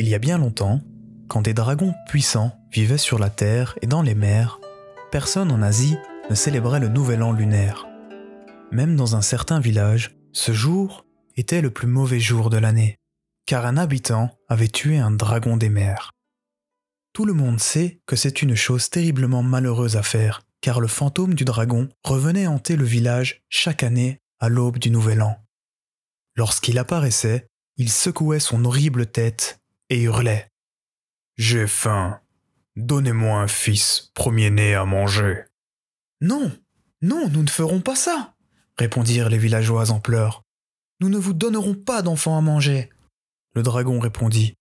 Il y a bien longtemps, quand des dragons puissants vivaient sur la Terre et dans les mers, personne en Asie ne célébrait le nouvel an lunaire. Même dans un certain village, ce jour était le plus mauvais jour de l'année, car un habitant avait tué un dragon des mers. Tout le monde sait que c'est une chose terriblement malheureuse à faire, car le fantôme du dragon revenait hanter le village chaque année à l'aube du nouvel an. Lorsqu'il apparaissait, il secouait son horrible tête et hurlait. J'ai faim. Donnez-moi un fils, premier-né à manger. Non, non, nous ne ferons pas ça, répondirent les villageois en pleurs. Nous ne vous donnerons pas d'enfants à manger. Le dragon répondit.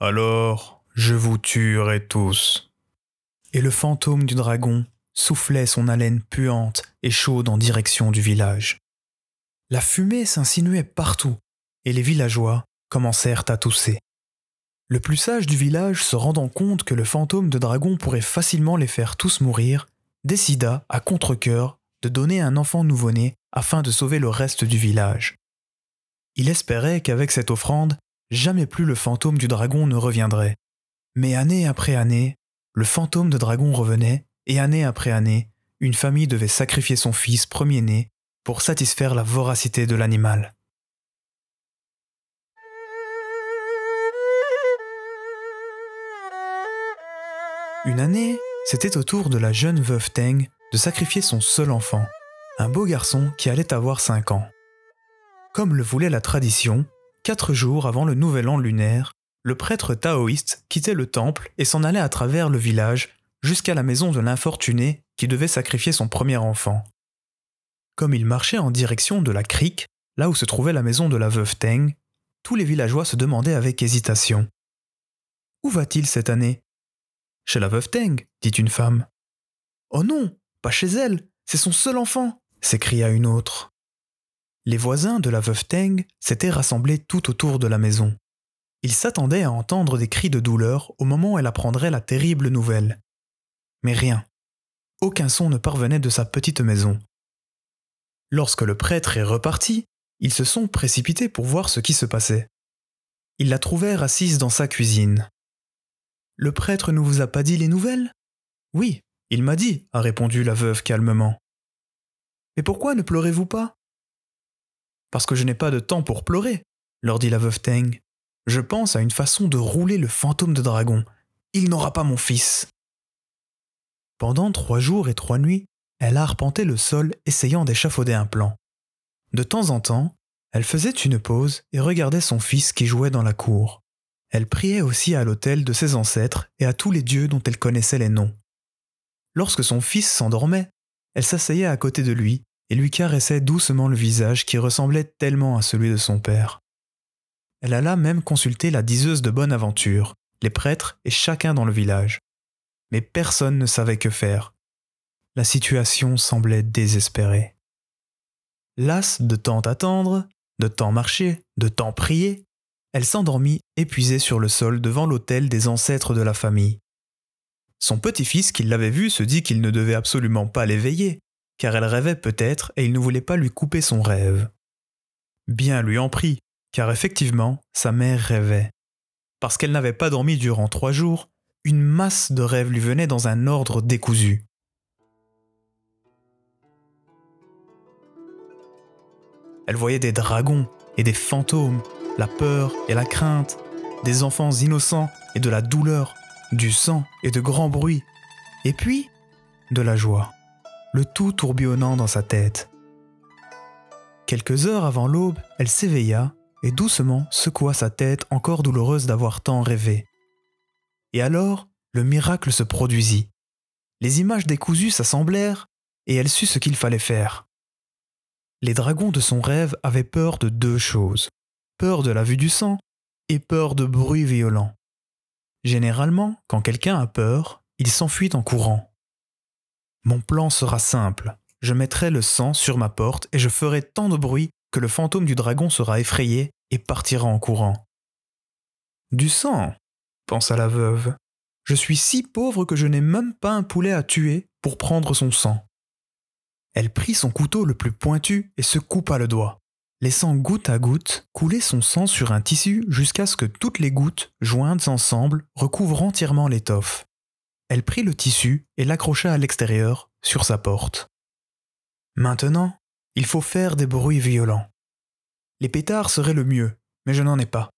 Alors, je vous tuerai tous. Et le fantôme du dragon soufflait son haleine puante et chaude en direction du village. La fumée s'insinuait partout, et les villageois commencèrent à tousser. Le plus sage du village, se rendant compte que le fantôme de dragon pourrait facilement les faire tous mourir, décida, à contre-coeur, de donner un enfant nouveau-né afin de sauver le reste du village. Il espérait qu'avec cette offrande, jamais plus le fantôme du dragon ne reviendrait. Mais année après année, le fantôme de dragon revenait, et année après année, une famille devait sacrifier son fils premier-né pour satisfaire la voracité de l'animal. Une année, c'était au tour de la jeune veuve Teng de sacrifier son seul enfant, un beau garçon qui allait avoir 5 ans. Comme le voulait la tradition, quatre jours avant le nouvel an lunaire, le prêtre taoïste quittait le temple et s'en allait à travers le village jusqu'à la maison de l'infortuné qui devait sacrifier son premier enfant. Comme il marchait en direction de la crique, là où se trouvait la maison de la veuve Teng, tous les villageois se demandaient avec hésitation. Où va-t-il cette année? Chez la veuve Teng, dit une femme. Oh non, pas chez elle, c'est son seul enfant, s'écria une autre. Les voisins de la veuve Teng s'étaient rassemblés tout autour de la maison. Ils s'attendaient à entendre des cris de douleur au moment où elle apprendrait la terrible nouvelle. Mais rien. Aucun son ne parvenait de sa petite maison. Lorsque le prêtre est reparti, ils se sont précipités pour voir ce qui se passait. Ils la trouvèrent assise dans sa cuisine. Le prêtre ne vous a pas dit les nouvelles? Oui, il m'a dit, a répondu la veuve calmement. Mais pourquoi ne pleurez-vous pas? Parce que je n'ai pas de temps pour pleurer, leur dit la veuve Teng. Je pense à une façon de rouler le fantôme de dragon. Il n'aura pas mon fils. Pendant trois jours et trois nuits, elle arpentait le sol essayant d'échafauder un plan. De temps en temps, elle faisait une pause et regardait son fils qui jouait dans la cour. Elle priait aussi à l'autel de ses ancêtres et à tous les dieux dont elle connaissait les noms. Lorsque son fils s'endormait, elle s'asseyait à côté de lui et lui caressait doucement le visage qui ressemblait tellement à celui de son père. Elle alla même consulter la diseuse de bonne aventure, les prêtres et chacun dans le village. Mais personne ne savait que faire. La situation semblait désespérée. Lasse de tant attendre, de tant marcher, de tant prier, elle s'endormit épuisée sur le sol devant l'autel des ancêtres de la famille. Son petit-fils qui l'avait vue se dit qu'il ne devait absolument pas l'éveiller, car elle rêvait peut-être et il ne voulait pas lui couper son rêve. Bien lui en prie, car effectivement, sa mère rêvait. Parce qu'elle n'avait pas dormi durant trois jours, une masse de rêves lui venait dans un ordre décousu. Elle voyait des dragons et des fantômes la peur et la crainte, des enfants innocents et de la douleur, du sang et de grands bruits, et puis de la joie, le tout tourbillonnant dans sa tête. Quelques heures avant l'aube, elle s'éveilla et doucement secoua sa tête encore douloureuse d'avoir tant rêvé. Et alors, le miracle se produisit. Les images décousues s'assemblèrent et elle sut ce qu'il fallait faire. Les dragons de son rêve avaient peur de deux choses peur de la vue du sang et peur de bruits violents. Généralement, quand quelqu'un a peur, il s'enfuit en courant. Mon plan sera simple. Je mettrai le sang sur ma porte et je ferai tant de bruit que le fantôme du dragon sera effrayé et partira en courant. Du sang, pensa la veuve. Je suis si pauvre que je n'ai même pas un poulet à tuer pour prendre son sang. Elle prit son couteau le plus pointu et se coupa le doigt. Laissant goutte à goutte couler son sang sur un tissu jusqu'à ce que toutes les gouttes, jointes ensemble, recouvrent entièrement l'étoffe. Elle prit le tissu et l'accrocha à l'extérieur, sur sa porte. Maintenant, il faut faire des bruits violents. Les pétards seraient le mieux, mais je n'en ai pas.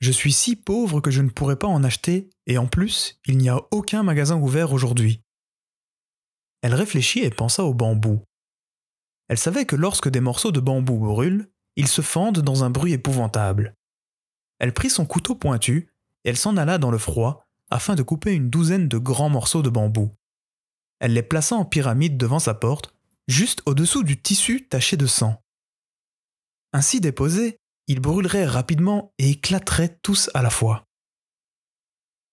Je suis si pauvre que je ne pourrais pas en acheter, et en plus, il n'y a aucun magasin ouvert aujourd'hui. Elle réfléchit et pensa au bambou. Elle savait que lorsque des morceaux de bambou brûlent, ils se fendent dans un bruit épouvantable. Elle prit son couteau pointu et elle s'en alla dans le froid afin de couper une douzaine de grands morceaux de bambou. Elle les plaça en pyramide devant sa porte, juste au-dessous du tissu taché de sang. Ainsi déposés, ils brûleraient rapidement et éclateraient tous à la fois.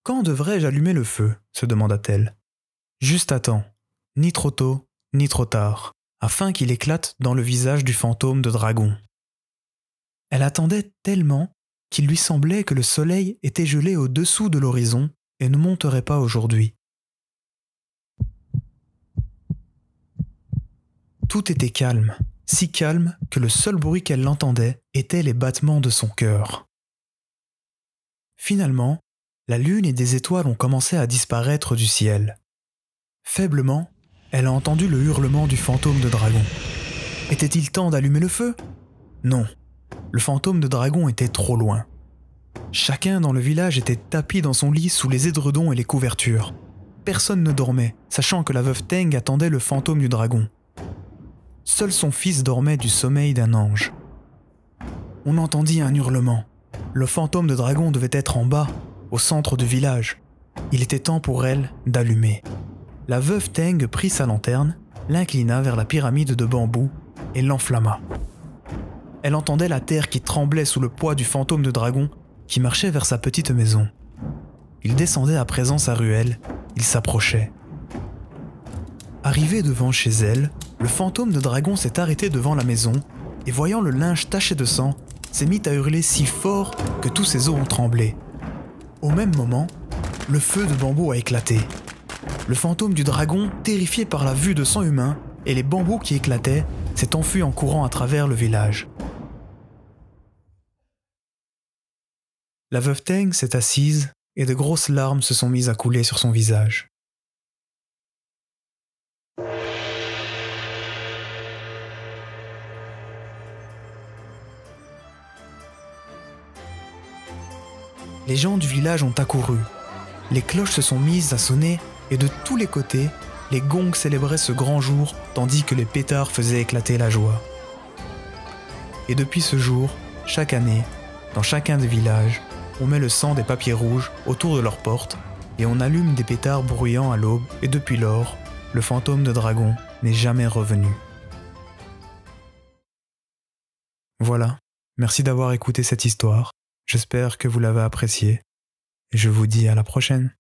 Quand devrais-je allumer le feu? se demanda-t-elle. Juste à temps, ni trop tôt, ni trop tard, afin qu'il éclate dans le visage du fantôme de dragon. Elle attendait tellement qu'il lui semblait que le soleil était gelé au-dessous de l'horizon et ne monterait pas aujourd'hui. Tout était calme, si calme que le seul bruit qu'elle entendait était les battements de son cœur. Finalement, la lune et des étoiles ont commencé à disparaître du ciel. Faiblement, elle a entendu le hurlement du fantôme de dragon. Était-il temps d'allumer le feu? Non, le fantôme de dragon était trop loin. Chacun dans le village était tapi dans son lit sous les édredons et les couvertures. Personne ne dormait, sachant que la veuve Teng attendait le fantôme du dragon. Seul son fils dormait du sommeil d'un ange. On entendit un hurlement. Le fantôme de dragon devait être en bas, au centre du village. Il était temps pour elle d'allumer. La veuve Teng prit sa lanterne, l'inclina vers la pyramide de bambou et l'enflamma. Elle entendait la terre qui tremblait sous le poids du fantôme de dragon qui marchait vers sa petite maison. Il descendait à présent sa ruelle, il s'approchait. Arrivé devant chez elle, le fantôme de dragon s'est arrêté devant la maison et voyant le linge taché de sang, s'est mis à hurler si fort que tous ses os ont tremblé. Au même moment, le feu de bambou a éclaté. Le fantôme du dragon, terrifié par la vue de sang humain et les bambous qui éclataient, s'est enfui en courant à travers le village. La veuve Teng s'est assise et de grosses larmes se sont mises à couler sur son visage. Les gens du village ont accouru. Les cloches se sont mises à sonner et de tous les côtés, les gongs célébraient ce grand jour tandis que les pétards faisaient éclater la joie. Et depuis ce jour, chaque année, dans chacun des villages, on met le sang des papiers rouges autour de leurs portes et on allume des pétards bruyants à l'aube et depuis lors, le fantôme de dragon n'est jamais revenu. Voilà, merci d'avoir écouté cette histoire, j'espère que vous l'avez appréciée et je vous dis à la prochaine.